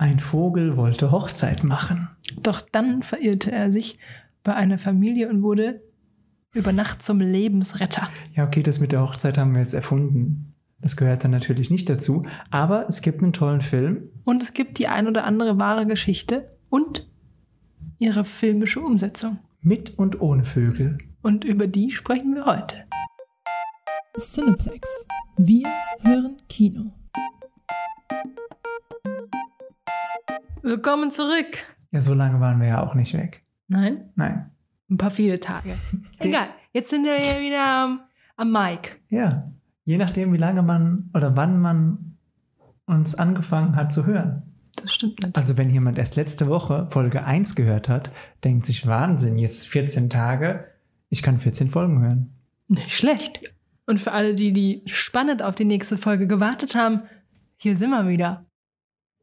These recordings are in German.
Ein Vogel wollte Hochzeit machen. Doch dann verirrte er sich bei einer Familie und wurde über Nacht zum Lebensretter. Ja, okay, das mit der Hochzeit haben wir jetzt erfunden. Das gehört dann natürlich nicht dazu. Aber es gibt einen tollen Film. Und es gibt die ein oder andere wahre Geschichte und ihre filmische Umsetzung. Mit und ohne Vögel. Und über die sprechen wir heute. Cineplex. Wir hören Kino. Willkommen zurück. Ja, so lange waren wir ja auch nicht weg. Nein? Nein. Ein paar viele Tage. Egal, jetzt sind wir ja wieder am, am Mike. Ja, je nachdem, wie lange man oder wann man uns angefangen hat zu hören. Das stimmt nicht. Also wenn jemand erst letzte Woche Folge 1 gehört hat, denkt sich Wahnsinn, jetzt 14 Tage, ich kann 14 Folgen hören. Nicht schlecht. Und für alle, die, die spannend auf die nächste Folge gewartet haben, hier sind wir wieder.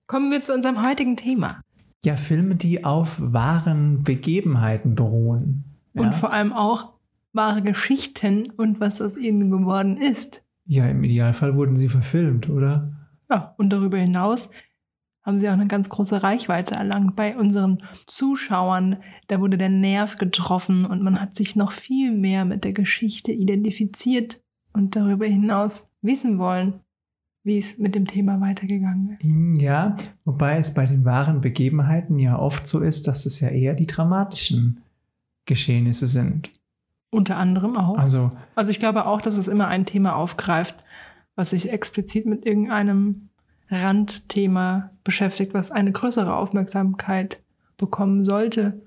Kommen wir zu unserem heutigen Thema. Ja, Filme, die auf wahren Begebenheiten beruhen. Ja? Und vor allem auch wahre Geschichten und was aus ihnen geworden ist. ja, im Idealfall wurden sie verfilmt, oder? Ja, und darüber hinaus haben sie auch eine ganz große Reichweite erlangt bei unseren Zuschauern. Da wurde der Nerv getroffen und man hat sich noch viel mehr mit der Geschichte identifiziert und darüber hinaus wissen wollen, wie es mit dem Thema weitergegangen ist. Ja, wobei es bei den wahren Begebenheiten ja oft so ist, dass es ja eher die dramatischen Geschehnisse sind. Unter anderem auch. Also, Also ich glaube auch, dass es immer ein Thema aufgreift, was sich explizit mit irgendeinem Randthema beschäftigt, was eine größere Aufmerksamkeit bekommen sollte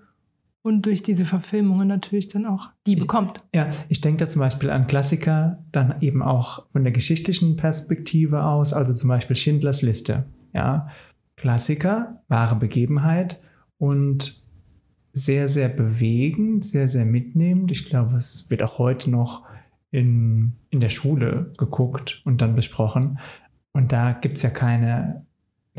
und durch diese Verfilmungen natürlich dann auch die Ich- bekommt. ja, ich denke da zum Beispiel an Klassiker, dann eben auch von der geschichtlichen Perspektive aus, also zum Beispiel Schindlers Liste. Ja, Klassiker, wahre Begebenheit und sehr, sehr bewegend, sehr, sehr mitnehmend. Ich glaube, es wird auch heute noch in, in der Schule geguckt und dann besprochen. Und da gibt es ja keine,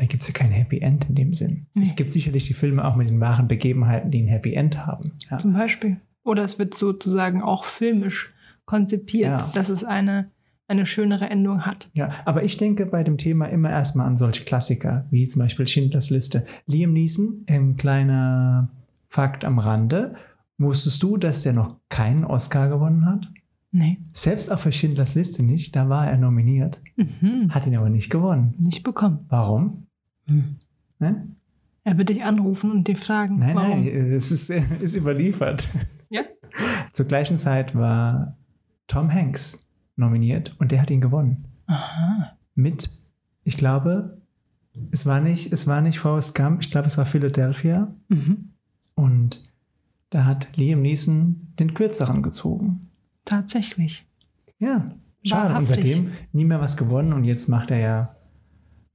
da gibt es ja kein Happy End in dem Sinn. Nee. Es gibt sicherlich die Filme auch mit den wahren Begebenheiten, die ein Happy End haben. Ja. Zum Beispiel. Oder es wird sozusagen auch filmisch konzipiert, Ja. dass es eine, eine schönere Endung hat. Ja, aber ich denke bei dem Thema immer erstmal an solche Klassiker, wie zum Beispiel Schindlers Liste. Liam Neeson, ein kleiner Fakt am Rande. Wusstest du, dass der noch keinen Oscar gewonnen hat? Nee. Selbst auch für Schindlers Liste nicht, da war er nominiert, Mhm. hat ihn aber nicht gewonnen. Nicht bekommen. Warum? Hm. Ne? Er wird dich anrufen und dir fragen, Nein, warum. nein, es ist, ist überliefert. Ja? Zur gleichen Zeit war Tom Hanks nominiert und der hat ihn gewonnen. Aha. mit, ich glaube, es war nicht, es war nicht Forrest Gump, ich glaube, es war Philadelphia. Mhm. Und da hat Liam Neeson den kürzeren gezogen. Tatsächlich. Ja, schade. Und Wahrhaftig. seitdem nie mehr was gewonnen und jetzt macht er ja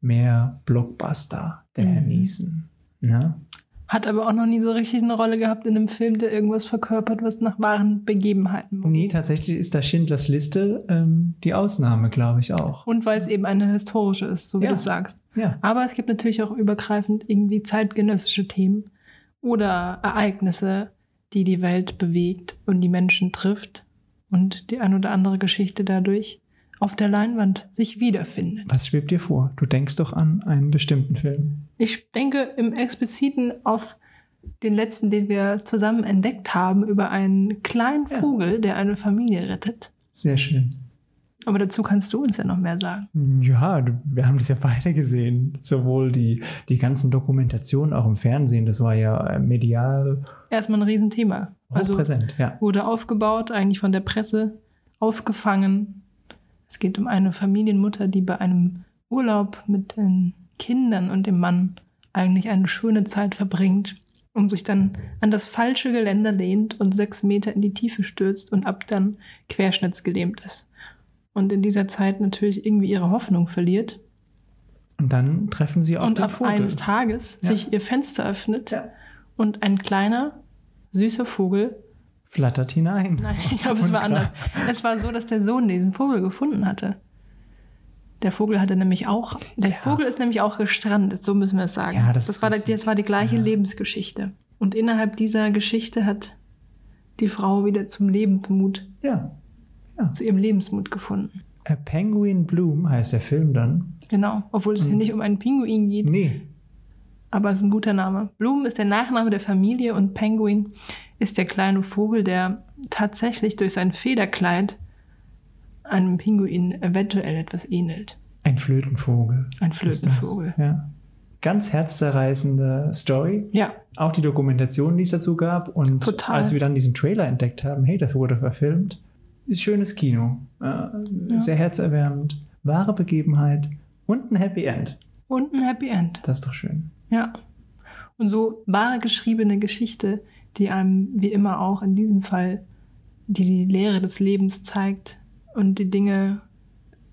mehr Blockbuster, der Mhm. Neeson. Ne? Hat aber auch noch nie so richtig eine Rolle gehabt in einem Film, der irgendwas verkörpert, was nach wahren Begebenheiten beruht. Nee, tatsächlich ist da Schindlers Liste ähm, die Ausnahme, glaube ich auch. Und weil es eben eine historische ist, so wie Ja. du sagst. Ja, Aber es gibt natürlich auch übergreifend irgendwie zeitgenössische Themen oder Ereignisse, die die Welt bewegt und die Menschen trifft und die ein oder andere Geschichte dadurch auf der Leinwand sich wiederfindet. was schwebt dir vor? Du denkst doch an einen bestimmten Film. Ich denke im Expliziten auf den letzten, den wir zusammen entdeckt haben, über einen kleinen Ja. Vogel, der eine Familie rettet. Sehr schön. Aber dazu kannst du uns ja noch mehr sagen. Ja, wir haben das ja beide gesehen. Sowohl die, die ganzen Dokumentationen auch im Fernsehen, das war ja äh, medial Erstmal ein Riesenthema. Also hochpräsent. Ja. wurde aufgebaut, eigentlich von der Presse aufgefangen. Es geht um eine Familienmutter, die bei einem Urlaub mit den Kindern und dem Mann eigentlich eine schöne Zeit verbringt und sich dann an das falsche Geländer lehnt und sechs Meter in die Tiefe stürzt und ab dann querschnittsgelähmt ist. Und in dieser Zeit natürlich irgendwie ihre Hoffnung verliert Und dann treffen sie auf und den auf Vogel. eines Tages Ja. sich ihr Fenster öffnet Ja. und ein kleiner, süßer Vogel Flattert hinein. Nein, ich glaube, es war anders. Es war so, dass der Sohn diesen Vogel gefunden hatte. Der Vogel hatte nämlich auch, der Ja. Vogel ist nämlich auch gestrandet, so müssen wir es sagen. Ja, das das, war, das war die gleiche Ja. Lebensgeschichte. Und innerhalb dieser Geschichte hat die Frau wieder zum Lebensmut, Ja. zu ihrem Lebensmut gefunden. A Penguin Bloom heißt der Film dann. Genau, obwohl es hier nicht um einen Pinguin geht, Nee. Aber es ist ein guter Name. Bloom ist der Nachname der Familie und Penguin ist der kleine Vogel, der tatsächlich durch sein Federkleid einem Pinguin eventuell etwas ähnelt. Ein Flötenvogel. Ein. Flötenvogel. Ja. Ganz herzzerreißende Story. Ja, Auch die Dokumentation, die es dazu gab. Und Total. als wir dann diesen Trailer entdeckt haben, hey, das wurde verfilmt. Schönes Kino. Äh, Sehr herzerwärmend. Wahre Begebenheit und ein Happy End. und ein Happy End. Das ist doch schön. Ja. Und so wahre geschriebene Geschichte, die einem wie immer auch in diesem Fall die, Lehre des Lebens zeigt und die Dinge,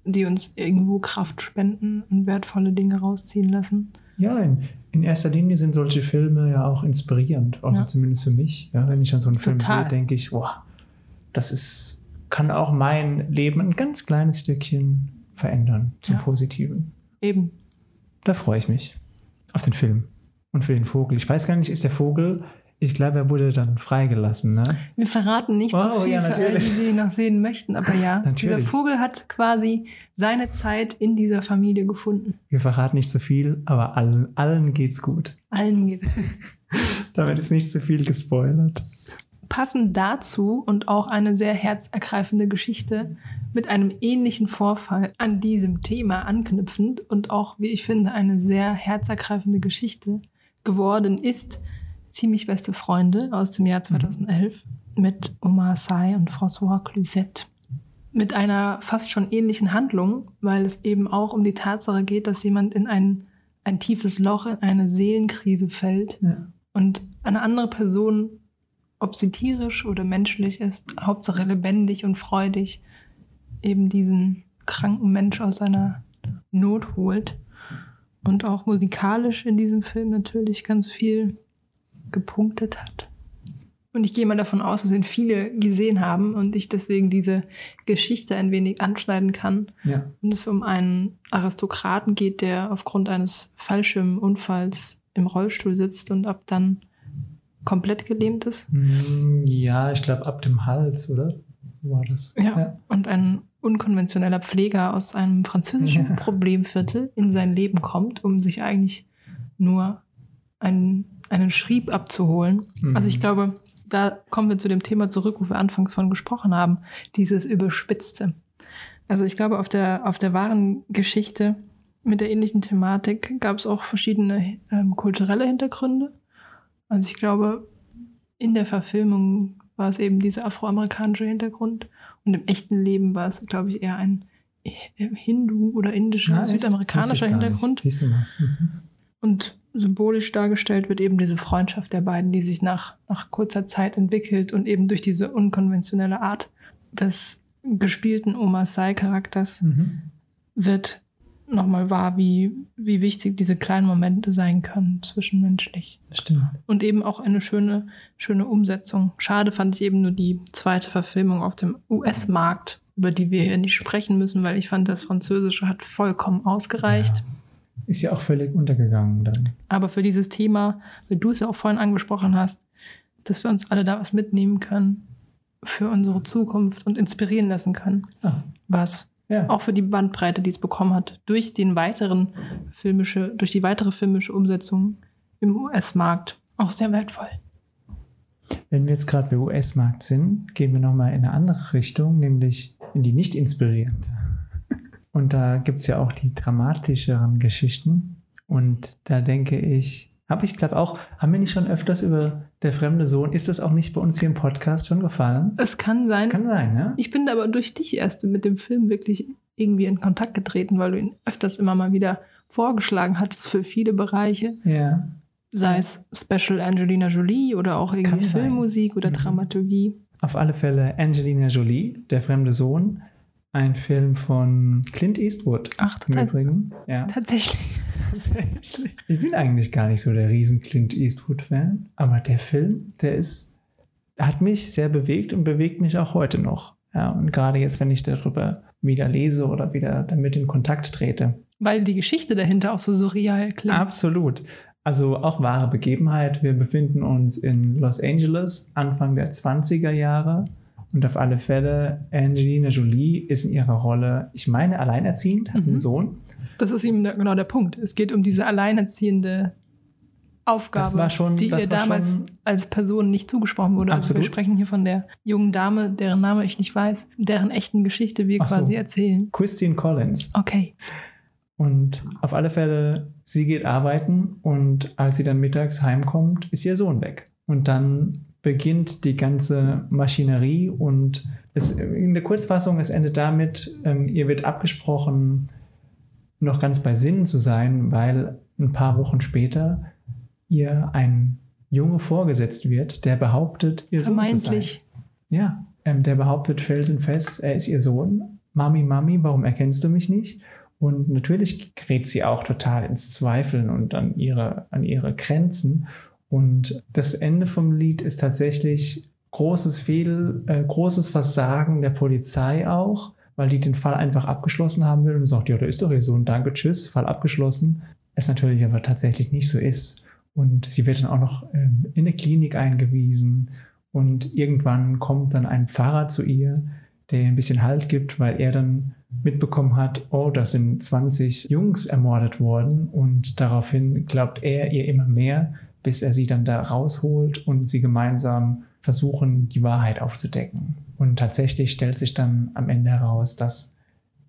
die uns irgendwo Kraft spenden und wertvolle Dinge rausziehen lassen. Ja, in, in erster Linie sind solche Filme ja auch inspirierend. Also Ja. zumindest für mich. Ja, wenn ich an so einen Film Total. sehe, denke ich, boah, das ist, kann auch mein Leben ein ganz kleines Stückchen verändern zum Ja. Positiven. Eben. Da freue ich mich auf den Film und für den Vogel. Ich weiß gar nicht, ist der Vogel, ich glaube, er wurde dann freigelassen, ne? Wir verraten nicht Oh, so viel ja, für alle, die, die noch sehen möchten, aber ja, dieser Natürlich. Vogel hat quasi seine Zeit in dieser Familie gefunden. Wir verraten nicht zu viel, aber allen, allen geht's gut. Allen geht Damit ist nicht zu viel gespoilert. Passend dazu und auch eine sehr herzergreifende Geschichte mit einem ähnlichen Vorfall an diesem Thema anknüpfend und auch, wie ich finde, eine sehr herzergreifende Geschichte geworden ist Ziemlich beste Freunde aus dem Jahr 2011 mit Omar Sy und François Cluzet. Mit einer fast schon ähnlichen Handlung, weil es eben auch um die Tatsache geht, dass jemand in ein, ein tiefes Loch, in eine Seelenkrise fällt Ja. und eine andere Person, ob sie tierisch oder menschlich ist, Hauptsache lebendig und freudig, eben diesen kranken Mensch aus seiner Not holt. Und auch musikalisch in diesem Film natürlich ganz viel gepunktet hat. Und ich gehe mal davon aus, dass ihn viele gesehen haben und ich deswegen diese Geschichte ein wenig anschneiden kann. Ja. Und es um einen Aristokraten geht, der aufgrund eines Fallschirmunfalls im Rollstuhl sitzt und ab dann komplett gelähmt ist. Hm, Ja, ich glaube ab dem Hals, oder? War das? Ja. Und ein unkonventioneller Pfleger aus einem französischen Ja. Problemviertel in sein Leben kommt, um sich eigentlich nur einen, einen Schrieb abzuholen. Mhm. Also ich glaube, da kommen wir zu dem Thema zurück, wo wir anfangs von gesprochen haben, dieses Überspitzte. Also ich glaube, auf der, auf der wahren Geschichte mit der ähnlichen Thematik gab es auch verschiedene ähm, kulturelle Hintergründe. Also ich glaube, in der Verfilmung war es eben dieser afroamerikanische Hintergrund und im echten Leben war es, glaube ich, eher ein Hindu- oder indischer? Wusste südamerikanischer. Hintergrund. Mhm. Und symbolisch dargestellt wird eben diese Freundschaft der beiden, die sich nach, nach kurzer Zeit entwickelt und eben durch diese unkonventionelle Art des gespielten Oma Sai-Charakters Mhm. wird nochmal wahr, wie, wie wichtig diese kleinen Momente sein können zwischenmenschlich. Stimmt. Und eben auch eine schöne, schöne Umsetzung. Schade fand ich eben nur die zweite Verfilmung auf dem US-Markt, über die wir hier nicht sprechen müssen, weil ich fand, das Französische hat vollkommen ausgereicht. Ist ja auch völlig untergegangen dann. Aber für dieses Thema, weil du es ja auch vorhin angesprochen hast, dass wir uns alle da was mitnehmen können für unsere Zukunft und inspirieren lassen können, Ah, war es ja. auch für die Bandbreite, die es bekommen hat, durch den weiteren filmische, durch die weitere filmische Umsetzung im US-Markt auch sehr wertvoll. Wenn wir jetzt gerade bei US-Markt sind, gehen wir nochmal in eine andere Richtung, nämlich in die nicht inspirierende. Und da gibt es ja auch die dramatischeren Geschichten. Und da denke ich, habe ich glaube auch, haben wir nicht schon öfters über der fremde Sohn, ist das auch nicht bei uns hier im Podcast schon gefallen? Es kann sein. Kann sein, ne? Ich bin aber durch dich erst mit dem Film wirklich irgendwie in Kontakt getreten, weil du ihn öfters immer mal wieder vorgeschlagen hattest für viele Bereiche. Ja. Sei es Special Angelina Jolie oder auch irgendwie. Filmmusik oder Mhm. Dramaturgie. Auf alle Fälle Angelina Jolie, der fremde Sohn, ein Film von Clint Eastwood. Ach, Im Übrigen. Ja. tatsächlich. Ich bin eigentlich gar nicht so der riesen Clint Eastwood-Fan, aber der Film, der ist, hat mich sehr bewegt und bewegt mich auch heute noch. Ja, und gerade jetzt, wenn ich darüber wieder lese oder wieder damit in Kontakt trete. Weil die Geschichte dahinter auch so surreal klingt. Absolut. Also auch wahre Begebenheit. Wir befinden uns in Los Angeles, Anfang der 20er Jahre. Und auf alle Fälle, Angelina Jolie ist in ihrer Rolle, ich meine, alleinerziehend, hat Mhm. einen Sohn. Das ist eben genau der Punkt. Es geht um diese alleinerziehende Aufgabe, schon- die ihr damals schon- als Person nicht zugesprochen wurde. Also wir Absolut. sprechen hier von der jungen Dame, deren Name ich nicht weiß, deren echten Geschichte wir Ach so. quasi erzählen. Christine Collins. Okay. Und auf alle Fälle, sie geht arbeiten und als sie dann mittags heimkommt, ist ihr Sohn weg. Und dann beginnt die ganze Maschinerie und es, in der Kurzfassung, es endet damit, ähm, ihr wird abgesprochen, noch ganz bei Sinnen zu sein, weil ein paar Wochen später ihr ein Junge vorgesetzt wird, der behauptet, ihr Sohn zu sein. Vermeintlich. Ja, ähm, der behauptet felsenfest, er ist ihr Sohn. Mami, Mami, warum erkennst du mich nicht? Und natürlich gerät sie auch total ins Zweifeln und an ihre, an ihre Grenzen. Und das Ende vom Lied ist tatsächlich großes Fehl, äh, großes Versagen der Polizei auch, weil die den Fall einfach abgeschlossen haben will und sagt, ja, da ist doch ihr Sohn, danke, tschüss, Fall abgeschlossen. Es natürlich aber tatsächlich nicht so ist. Und sie wird dann auch noch ähm, in eine Klinik eingewiesen. Und irgendwann kommt dann ein Pfarrer zu ihr, der ihr ein bisschen Halt gibt, weil er dann mitbekommen hat, oh, da sind 20 Jungs ermordet worden. Und daraufhin glaubt er ihr immer mehr, bis er sie dann da rausholt und sie gemeinsam versuchen, die Wahrheit aufzudecken. Und tatsächlich stellt sich dann am Ende heraus, dass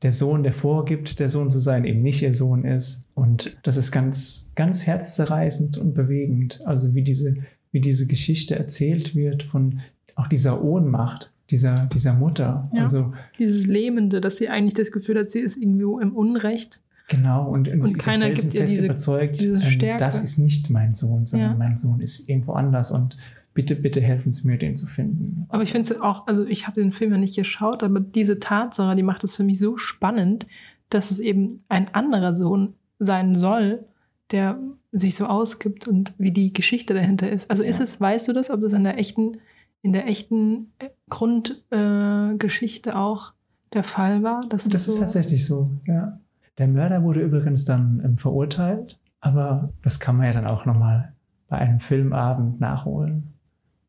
der Sohn, der vorgibt, der Sohn zu sein, eben nicht ihr Sohn ist. Und das ist ganz, ganz herzzerreißend und bewegend. Also wie diese, wie diese Geschichte erzählt wird von auch dieser Ohnmacht dieser, dieser Mutter. Ja. Also Dieses Lähmende, dass sie eigentlich das Gefühl hat, sie ist irgendwo im Unrecht. Genau, und, und, ist keiner gibt ihr diese- überzeugt, diese ähm, Stärke. das ist nicht mein Sohn, sondern Ja. mein Sohn ist irgendwo anders und bitte, bitte helfen Sie mir, den zu finden. Aber ich finde es auch, also ich habe den Film ja nicht geschaut, aber diese Tatsache, die macht es für mich so spannend, dass es eben ein anderer Sohn sein soll, der sich so ausgibt und wie die Geschichte dahinter ist. Also ist Ja. es, weißt du das, ob das in der echten, in der echten Grundgeschichte äh, auch der Fall war? Das es ist so, tatsächlich so, ja. Der Mörder wurde übrigens dann ähm, verurteilt, aber das kann man ja dann auch nochmal bei einem Filmabend nachholen.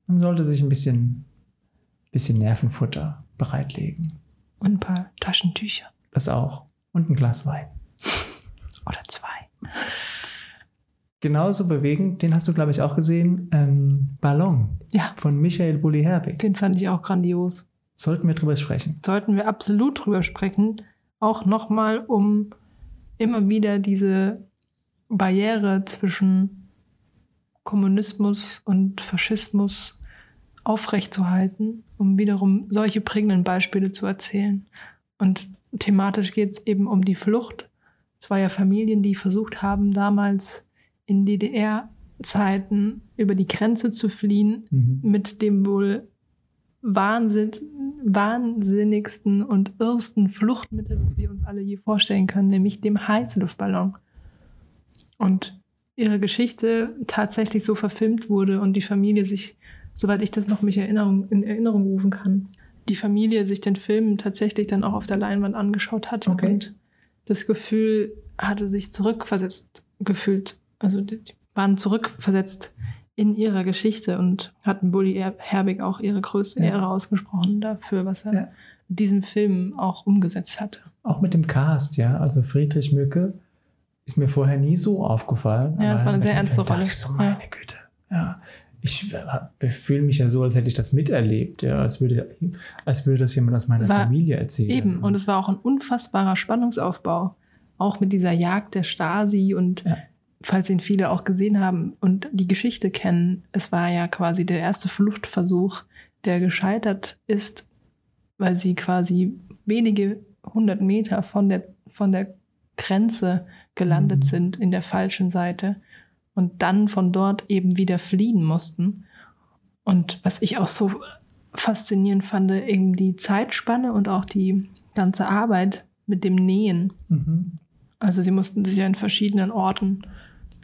Man sollte sich ein bisschen, bisschen Nervenfutter bereitlegen. Und ein paar Taschentücher Das auch. Und ein Glas Wein. oder zwei. Genauso bewegend, den hast du, glaube ich, auch gesehen, ähm, Ballon Ja, von Michael Bulli-Herbig. den fand ich auch grandios. Sollten wir drüber sprechen. sollten wir absolut drüber sprechen. Auch nochmal, um immer wieder diese Barriere zwischen Kommunismus und Faschismus aufrechtzuerhalten, um wiederum solche prägenden Beispiele zu erzählen. Und thematisch geht es eben um die Flucht zweier Familien, die versucht haben, damals in DDR-Zeiten über die Grenze zu fliehen Mhm. mit dem wohl Wahnsinn, wahnsinnigsten und irrsten Fluchtmittel, was wir uns alle je vorstellen können, nämlich dem Heißluftballon. Und ihre Geschichte tatsächlich so verfilmt wurde und die Familie sich, soweit ich das noch mich Erinnerung, in Erinnerung rufen kann, die Familie sich den Film tatsächlich dann auch auf der Leinwand angeschaut hat Okay. und das Gefühl hatte sich zurückversetzt gefühlt. Also die waren zurückversetzt in ihrer Geschichte und hatten Bully Er- Herbig auch ihre größte Ja. Ehre ausgesprochen dafür, was er Ja. mit diesem Film auch umgesetzt hatte. Auch mit dem Cast, ja. Also Friedrich Mücke ist mir vorher nie so aufgefallen. Ja, es aber war eine sehr ernste Rolle. Ich so, Ja. meine Güte. Ja. Ich äh, fühle mich ja so, als hätte ich das miterlebt, ja, als würde, als würde das jemand aus meiner War Familie erzählen. Eben, und es war auch ein unfassbarer Spannungsaufbau, auch mit dieser Jagd der Stasi und Ja. Falls ihn viele auch gesehen haben und die Geschichte kennen, es war ja quasi der erste Fluchtversuch, der gescheitert ist, weil sie quasi wenige hundert Meter von der, von der Grenze gelandet Mhm. sind in der falschen Seite und dann von dort eben wieder fliehen mussten. Und was ich auch so faszinierend fand, eben die Zeitspanne und auch die ganze Arbeit mit dem Nähen. Mhm. Also sie mussten sich ja in verschiedenen Orten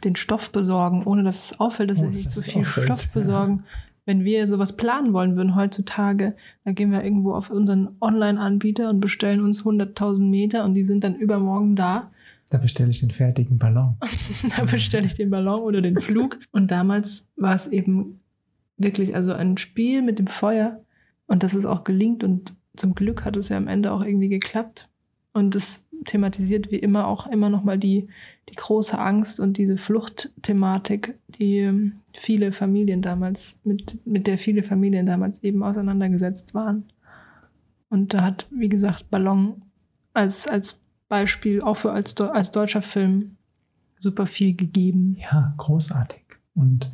den Stoff besorgen, ohne dass es auffällt, dass sie Ohne sich dass so viel auffällt, Stoff ja. besorgen. Wenn wir sowas planen wollen würden heutzutage, dann gehen wir irgendwo auf unseren Online-Anbieter und bestellen uns 100.000 Meter und die sind dann übermorgen da. Da bestelle ich den fertigen Ballon. da bestelle ich den Ballon oder den Flug. Und damals war es eben wirklich also ein Spiel mit dem Feuer und dass es auch gelingt und zum Glück hat es ja am Ende auch irgendwie geklappt. Und es thematisiert wie immer auch immer noch mal die, die große Angst und diese Fluchtthematik, die ähm, viele Familien damals, mit, mit der viele Familien damals eben auseinandergesetzt waren. Und da hat, wie gesagt, Ballon als, als Beispiel, auch für als, als deutscher Film, super viel gegeben. Ja, großartig. Und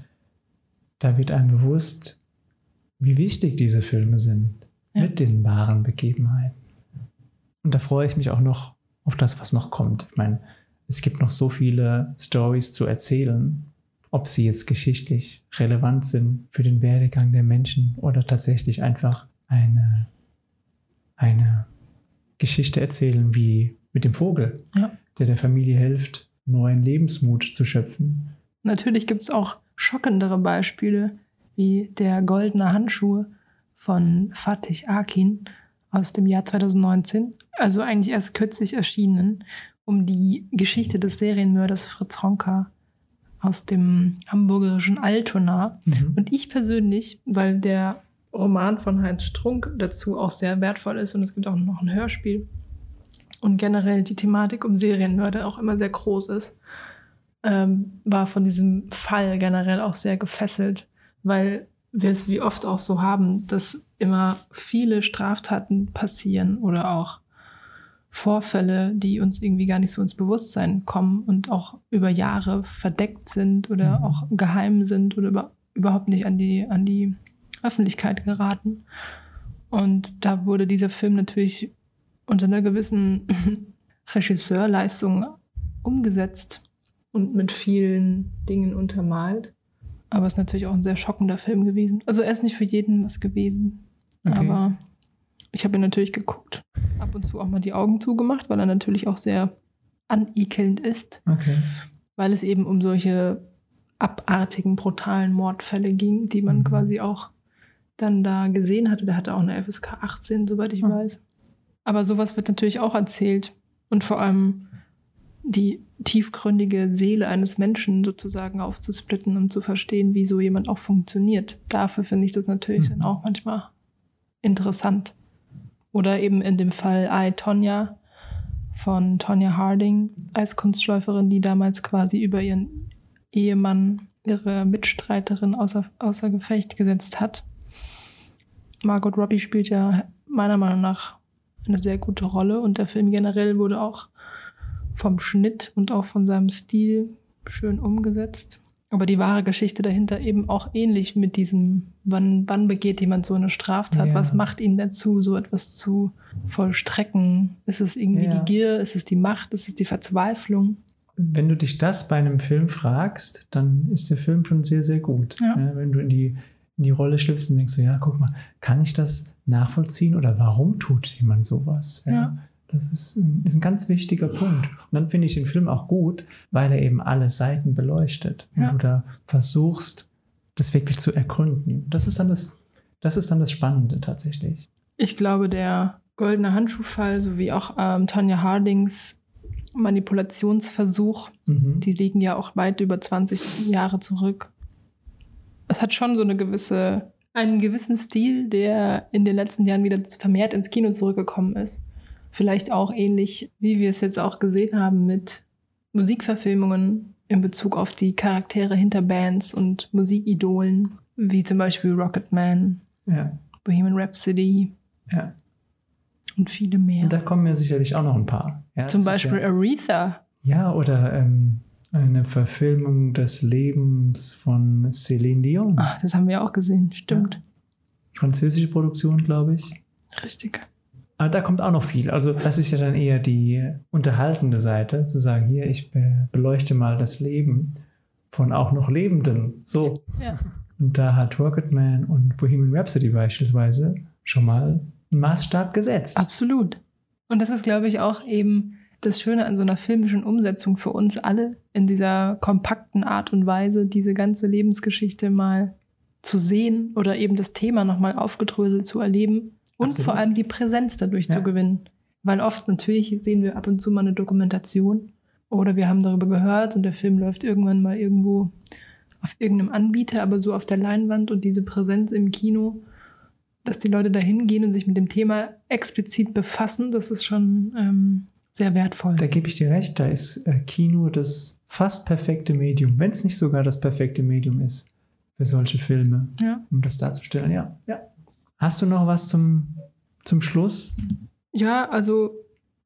da wird einem bewusst, wie wichtig diese Filme sind Ja. mit den wahren Begebenheiten. Und da freue ich mich auch noch auf das, was noch kommt. Ich meine, es gibt noch so viele Stories zu erzählen, ob sie jetzt geschichtlich relevant sind für den Werdegang der Menschen oder tatsächlich einfach eine, eine Geschichte erzählen wie mit dem Vogel, Ja. der der Familie hilft, neuen Lebensmut zu schöpfen. Natürlich gibt es auch schockendere Beispiele, wie der goldene Handschuh von Fatih Akin aus dem Jahr 2019, also eigentlich erst kürzlich erschienen, um die Geschichte des Serienmörders Fritz Honka aus dem hamburgerischen Altona. Mhm. Und ich persönlich, weil der Roman von Heinz Strunk dazu auch sehr wertvoll ist und es gibt auch noch ein Hörspiel und generell die Thematik um Serienmörder auch immer sehr groß ist, ähm, war von diesem Fall generell auch sehr gefesselt, weil wir es wie oft auch so haben, dass immer viele Straftaten passieren oder auch Vorfälle, die uns irgendwie gar nicht so ins Bewusstsein kommen und auch über Jahre verdeckt sind oder Mhm. auch geheim sind oder über, überhaupt nicht an die, an die Öffentlichkeit geraten. Und da wurde dieser Film natürlich unter einer gewissen Regisseurleistung umgesetzt und mit vielen Dingen untermalt. Aber es ist natürlich auch ein sehr schockender Film gewesen. Also er ist nicht für jeden was gewesen. Okay. Aber ich habe ihn natürlich geguckt. Ab und zu auch mal die Augen zugemacht, weil er natürlich auch sehr anekelnd ist, Okay. weil es eben um solche abartigen, brutalen Mordfälle ging, die man Mhm. quasi auch dann da gesehen hatte. Der hatte auch eine FSK 18, soweit ich Ah. weiß. Aber sowas wird natürlich auch erzählt. Und vor allem die tiefgründige Seele eines Menschen sozusagen aufzusplitten und zu verstehen, wie so jemand auch funktioniert. Dafür finde ich das natürlich Mhm. dann auch manchmal interessant. Oder eben in dem Fall I, Tonya von Tonya Harding, Eiskunstläuferin, die damals quasi über ihren Ehemann, ihre Mitstreiterin außer, außer Gefecht gesetzt hat. Margot Robbie spielt ja meiner Meinung nach eine sehr gute Rolle und der Film generell wurde auch vom Schnitt und auch von seinem Stil schön umgesetzt. Aber die wahre Geschichte dahinter eben auch ähnlich mit diesem, wann, wann begeht jemand so eine Straftat? Ja. Was macht ihn dazu, so etwas zu vollstrecken? Ist es irgendwie Ja. die Gier? Ist es die Macht? Ist es die Verzweiflung? Wenn du dich das bei einem Film fragst, dann ist der Film schon sehr, sehr gut. Ja. wenn du in die, in die Rolle schlüpfst und denkst so, ja, guck mal, kann ich das nachvollziehen oder warum tut jemand sowas? Ja. Das ist ein, ist ein ganz wichtiger Punkt. Und dann finde ich den Film auch gut, weil er eben alle Seiten beleuchtet. Und Ja. du da versuchst, das wirklich zu ergründen. Das ist dann das, das ist dann das Spannende tatsächlich. Ich glaube, der goldene Handschuhfall sowie auch ähm, Tanja Hardings Manipulationsversuch, Mhm. die liegen ja auch weit über 20 Jahre zurück. Es hat schon so eine gewisse, einen gewissen Stil, der in den letzten Jahren wieder vermehrt ins Kino zurückgekommen ist. Vielleicht auch ähnlich, wie wir es jetzt auch gesehen haben mit Musikverfilmungen in Bezug auf die Charaktere hinter Bands und Musikidolen, wie zum Beispiel Rocketman, ja, Bohemian Rhapsody ja. und viele mehr. Und da kommen mir sicherlich auch noch ein paar. Ja, Zum Beispiel Ja, Aretha. ja oder ähm, eine Verfilmung des Lebens von Céline Dion. Ah, das haben wir auch gesehen, stimmt. Französische Produktion, glaube ich. Richtig. Aber da kommt auch noch viel. Also das ist ja dann eher die unterhaltende Seite, zu sagen, hier, ich be beleuchte mal das Leben von auch noch Lebenden. So. Ja. Und da hat Rocketman und Bohemian Rhapsody beispielsweise schon mal einen Maßstab gesetzt. Absolut. Und das ist, glaube ich, auch eben das Schöne an so einer filmischen Umsetzung für uns alle, in dieser kompakten Art und Weise diese ganze Lebensgeschichte mal zu sehen oder eben das Thema nochmal aufgedröselt zu erleben und Absolut. vor allem die Präsenz dadurch Ja. zu gewinnen. Weil oft natürlich sehen wir ab und zu mal eine Dokumentation oder wir haben darüber gehört und der Film läuft irgendwann mal irgendwo auf irgendeinem Anbieter, aber so auf der Leinwand und diese Präsenz im Kino, dass die Leute da hingehen und sich mit dem Thema explizit befassen, das ist schon ähm, sehr wertvoll. Da gebe ich dir recht, da ist äh, Kino das fast perfekte Medium, wenn es nicht sogar das perfekte Medium ist für solche Filme, Ja. um das darzustellen. Ja, ja. Hast du noch was zum, zum Schluss? Ja, also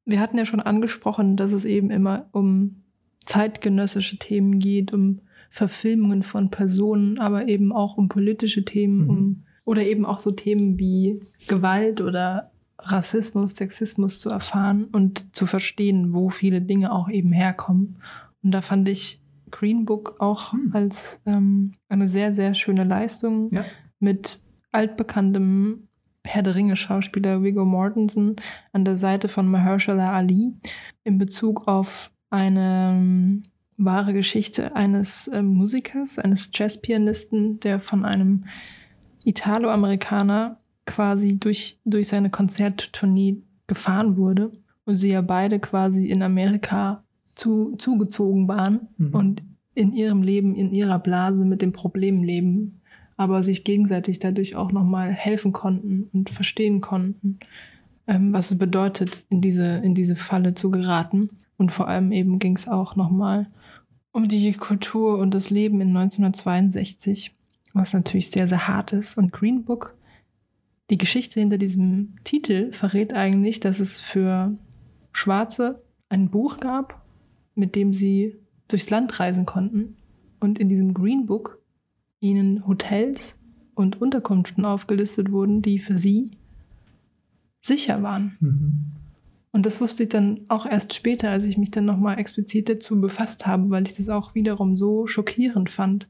wir hatten ja schon angesprochen, dass es eben immer um zeitgenössische Themen geht, um Verfilmungen von Personen, aber eben auch um politische Themen, Mhm. um oder eben auch so Themen wie Gewalt oder Rassismus, Sexismus zu erfahren und zu verstehen, wo viele Dinge auch eben herkommen. Und da fand ich Green Book auch Hm. als ähm, eine sehr, sehr schöne Leistung Ja. mit altbekanntem Herr der Ringe-Schauspieler Viggo Mortensen an der Seite von Mahershala Ali in Bezug auf eine ähm, wahre Geschichte eines ähm, Musikers, eines Jazzpianisten, der von einem Italo-Amerikaner quasi durch, durch seine Konzerttournee gefahren wurde und sie ja beide quasi in Amerika zu, zugezogen waren Mhm. und in ihrem Leben, in ihrer Blase mit dem Problem leben, aber sich gegenseitig dadurch auch nochmal helfen konnten und verstehen konnten, ähm, was es bedeutet, in diese, in diese Falle zu geraten. Und vor allem eben ging es auch nochmal um die Kultur und das Leben in 1962, was natürlich sehr, sehr hart ist. Und Green Book, die Geschichte hinter diesem Titel verrät eigentlich, dass es für Schwarze ein Buch gab, mit dem sie durchs Land reisen konnten. Und in diesem Green Book ihnen Hotels und Unterkünften aufgelistet wurden, die für sie sicher waren. Mhm. Und das wusste ich dann auch erst später, als ich mich dann nochmal explizit dazu befasst habe, weil ich das auch wiederum so schockierend fand.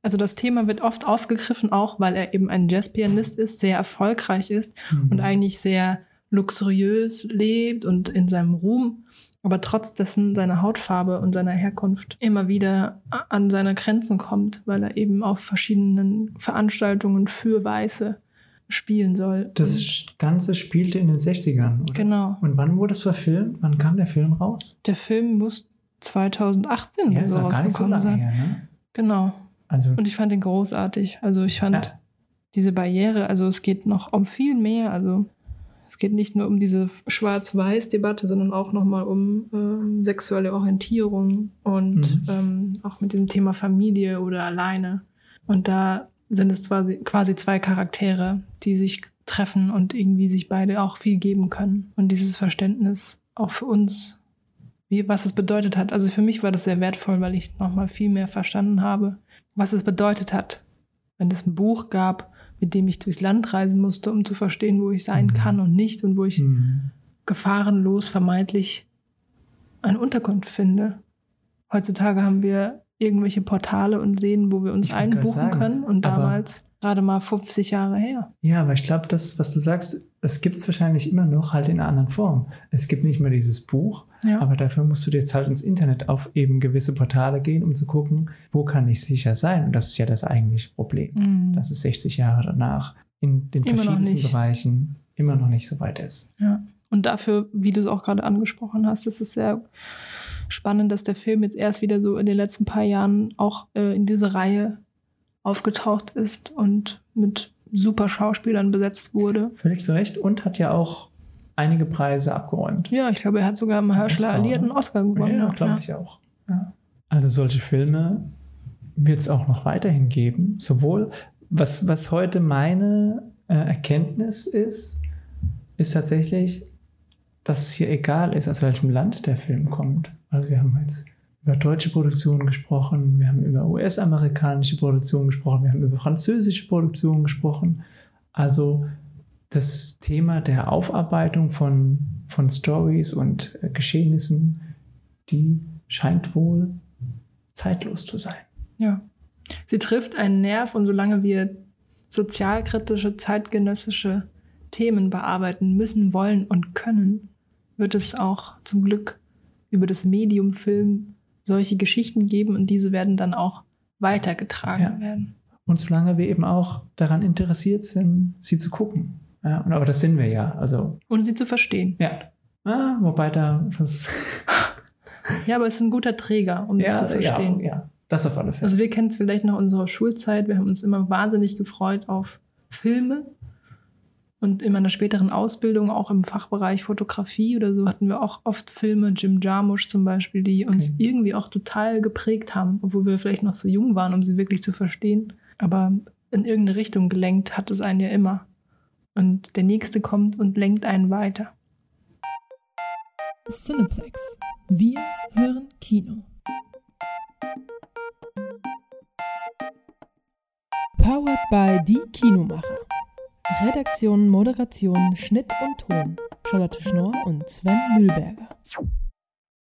Also das Thema wird oft aufgegriffen, auch weil er eben ein Jazzpianist ist, sehr erfolgreich ist Mhm. und eigentlich sehr luxuriös lebt und in seinem Ruhm, aber trotz dessen seiner Hautfarbe und seiner Herkunft immer wieder an seine Grenzen kommt, weil er eben auf verschiedenen Veranstaltungen für Weiße spielen soll. Das Und- Ganze spielte in den 60ern, oder? genau. Und wann wurde es verfilmt? Wann kam der Film raus? Der Film muss 2018 Ja, so so rausgekommen lange sein. her, ne? Genau. Also, Und ich fand den großartig. Also ich fand Ja. diese Barriere, also es geht noch um viel mehr. Also es geht nicht nur um diese Schwarz-Weiß-Debatte, sondern auch nochmal um ähm, sexuelle Orientierung und Mhm. ähm, auch mit dem Thema Familie oder alleine. Und da sind es quasi, quasi zwei Charaktere, die sich treffen und irgendwie sich beide auch viel geben können. Und dieses Verständnis auch für uns, wie, was es bedeutet hat. Also für mich war das sehr wertvoll, weil ich nochmal viel mehr verstanden habe, was es bedeutet hat, wenn es ein Buch gab, mit dem ich durchs Land reisen musste, um zu verstehen, wo ich sein Mhm. kann und nicht und wo ich mhm. gefahrenlos vermeintlich eine Unterkunft finde. Heutzutage haben wir irgendwelche Portale und sehen, wo wir uns Ich einbuchen sagen, können und damals gerade mal 50 Jahre her. Ja, aber ich glaube, das, was du sagst, das gibt es wahrscheinlich immer noch halt in einer anderen Form. Es gibt nicht mehr dieses Buch, Ja. aber dafür musst du jetzt halt ins Internet auf eben gewisse Portale gehen, um zu gucken, wo kann ich sicher sein. Und das ist ja das eigentliche Problem. Mhm. Dass es 60 Jahre danach in den Immer verschiedensten. Bereichen immer noch nicht so weit ist. Ja. Und dafür, wie du es auch gerade angesprochen hast, ist es sehr spannend, dass der Film jetzt erst wieder so in den letzten paar Jahren auch äh, in diese Reihe aufgetaucht ist und mit super Schauspielern besetzt wurde. Völlig zu Recht und hat ja auch einige Preise abgeräumt. Ja, ich glaube, er hat sogar Mahershala Oscar, Ali einen Oscar gewonnen. Ja, glaube ja. ich auch. Ja. Also solche Filme wird es auch noch weiterhin geben. Sowohl, was, was heute meine äh, Erkenntnis ist, ist tatsächlich, dass es hier egal ist, aus welchem Land der Film kommt. Also wir haben jetzt über deutsche Produktionen gesprochen, wir haben über US-amerikanische Produktionen gesprochen, wir haben über französische Produktionen gesprochen. Also das Thema der Aufarbeitung von, von Stories und äh, Geschehnissen, die scheint wohl zeitlos zu sein. Ja. Sie trifft einen Nerv und solange wir sozialkritische, zeitgenössische Themen bearbeiten müssen, wollen und können, wird es auch zum Glück über das Medium Film solche Geschichten geben und diese werden dann auch weitergetragen Ja. werden. Und solange wir eben auch daran interessiert sind, sie zu gucken. Ja, und aber das sind wir ja. Also, Und sie zu verstehen. ja. Ah, wobei da was. Ja, aber es ist ein guter Träger, um ja, zu verstehen. Ja, ja, das auf alle Fälle. Also wir kennen es vielleicht noch unserer Schulzeit. Wir haben uns immer wahnsinnig gefreut auf Filme. Und in meiner späteren Ausbildung, auch im Fachbereich Fotografie oder so, hatten wir auch oft Filme, Jim Jarmusch zum Beispiel, die uns Okay. irgendwie auch total geprägt haben, obwohl wir vielleicht noch so jung waren, um sie wirklich zu verstehen. Aber in irgendeine Richtung gelenkt hat es einen ja immer. Und der nächste kommt und lenkt einen weiter. Cineplex. Wir hören Kino. Powered by Die Kinomacher. Redaktion, Moderation, Schnitt und Ton. Charlotte Schnorr und Sven Mühlberger.